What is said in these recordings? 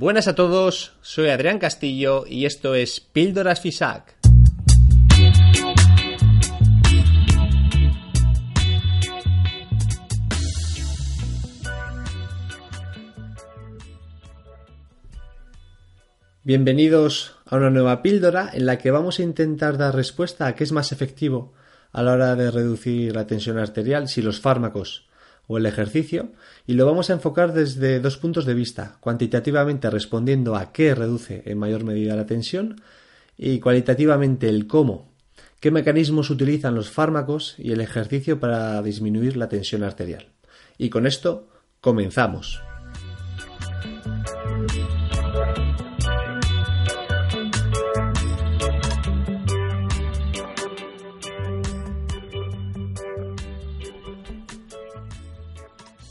Buenas a todos, soy Adrián Castillo y esto es Píldoras FISAC. Bienvenidos a una nueva píldora en la que vamos a intentar dar respuesta a qué es más efectivo a la hora de reducir la tensión arterial, si los fármacos o el ejercicio, y lo vamos a enfocar desde dos puntos de vista, cuantitativamente respondiendo a qué reduce en mayor medida la tensión y cualitativamente el cómo, qué mecanismos utilizan los fármacos y el ejercicio para disminuir la tensión arterial. Y con esto comenzamos.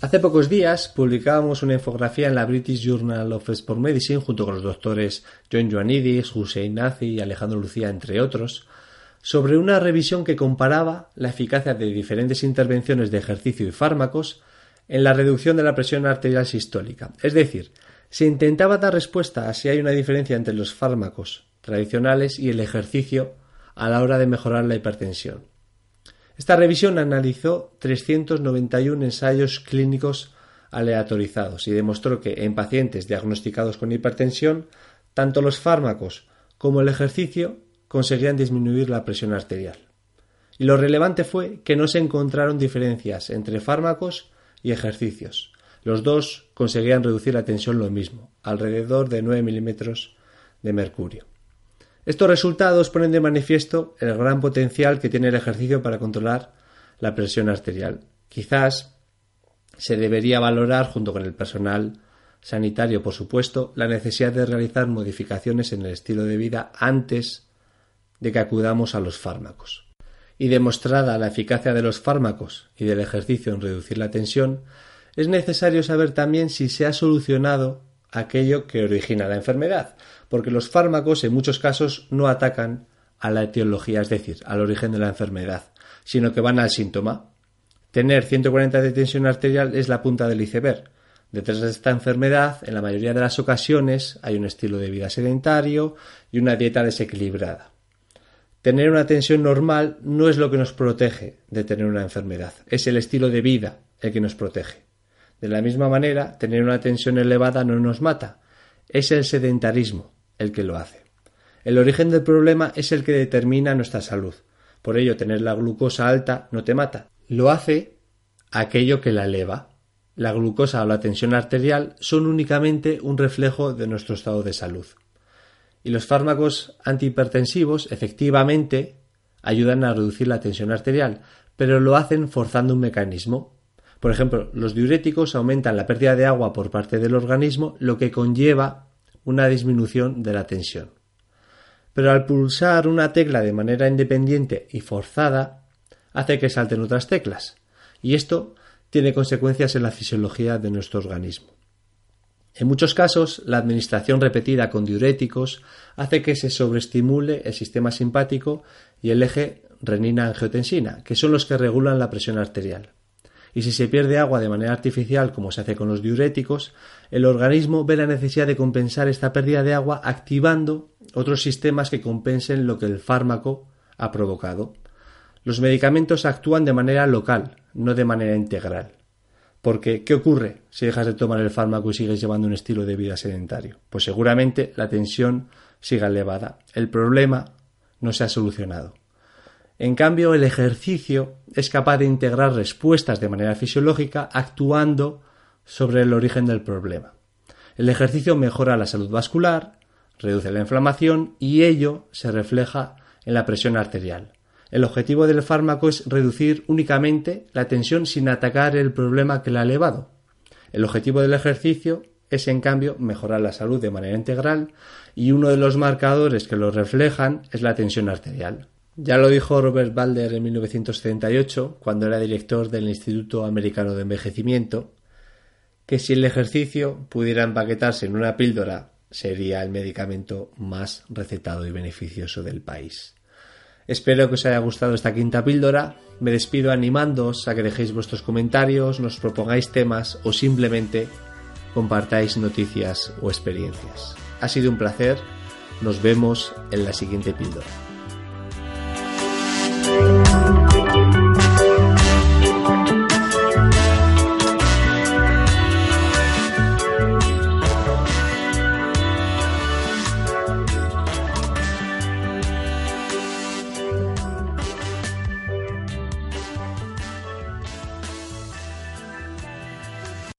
Hace pocos días publicábamos una infografía en la British Journal of Sport Medicine junto con los doctores John Ioannidis, Hussein Nazi y Alejandro Lucía, entre otros, sobre una revisión que comparaba la eficacia de diferentes intervenciones de ejercicio y fármacos en la reducción de la presión arterial sistólica. Es decir, se intentaba dar respuesta a si hay una diferencia entre los fármacos tradicionales y el ejercicio a la hora de mejorar la hipertensión. Esta revisión analizó 391 ensayos clínicos aleatorizados y demostró que en pacientes diagnosticados con hipertensión, tanto los fármacos como el ejercicio conseguían disminuir la presión arterial. Y lo relevante fue que no se encontraron diferencias entre fármacos y ejercicios. Los dos conseguían reducir la tensión lo mismo, alrededor de 9 milímetros de mercurio. Estos resultados ponen de manifiesto el gran potencial que tiene el ejercicio para controlar la presión arterial. Quizás se debería valorar, junto con el personal sanitario, por supuesto, la necesidad de realizar modificaciones en el estilo de vida antes de que acudamos a los fármacos. Y demostrada la eficacia de los fármacos y del ejercicio en reducir la tensión, es necesario saber también si se ha solucionado aquello que origina la enfermedad, porque los fármacos en muchos casos no atacan a la etiología, es decir, al origen de la enfermedad, sino que van al síntoma. Tener 140 de tensión arterial es la punta del iceberg. Detrás de esta enfermedad, en la mayoría de las ocasiones, hay un estilo de vida sedentario y una dieta desequilibrada. Tener una tensión normal no es lo que nos protege de tener una enfermedad, es el estilo de vida el que nos protege. De la misma manera, tener una tensión elevada no nos mata, es el sedentarismo el que lo hace. El origen del problema es el que determina nuestra salud. Por ello, tener la glucosa alta no te mata. Lo hace aquello que la eleva. La glucosa o la tensión arterial son únicamente un reflejo de nuestro estado de salud. Y los fármacos antihipertensivos efectivamente ayudan a reducir la tensión arterial, pero lo hacen forzando un mecanismo. Por ejemplo, los diuréticos aumentan la pérdida de agua por parte del organismo, lo que conlleva una disminución de la tensión. Pero al pulsar una tecla de manera independiente y forzada, hace que salten otras teclas, y esto tiene consecuencias en la fisiología de nuestro organismo. En muchos casos, la administración repetida con diuréticos hace que se sobreestimule el sistema simpático y el eje renina-angiotensina, que son los que regulan la presión arterial y si se pierde agua de manera artificial, como se hace con los diuréticos, el organismo ve la necesidad de compensar esta pérdida de agua activando otros sistemas que compensen lo que el fármaco ha provocado. Los medicamentos actúan de manera local, no de manera integral. Porque, ¿qué ocurre si dejas de tomar el fármaco y sigues llevando un estilo de vida sedentario? Pues seguramente la tensión siga elevada. El problema no se ha solucionado. En cambio, el ejercicio es capaz de integrar respuestas de manera fisiológica actuando sobre el origen del problema. El ejercicio mejora la salud vascular, reduce la inflamación y ello se refleja en la presión arterial. El objetivo del fármaco es reducir únicamente la tensión sin atacar el problema que la ha elevado. El objetivo del ejercicio es en cambio mejorar la salud de manera integral y uno de los marcadores que lo reflejan es la tensión arterial. Ya lo dijo Robert Balder en 1978, cuando era director del Instituto Americano de Envejecimiento, que si el ejercicio pudiera empaquetarse en una píldora sería el medicamento más recetado y beneficioso del país. Espero que os haya gustado esta quinta píldora. Me despido animándoos a que dejéis vuestros comentarios, nos propongáis temas o simplemente compartáis noticias o experiencias. Ha sido un placer. Nos vemos en la siguiente píldora.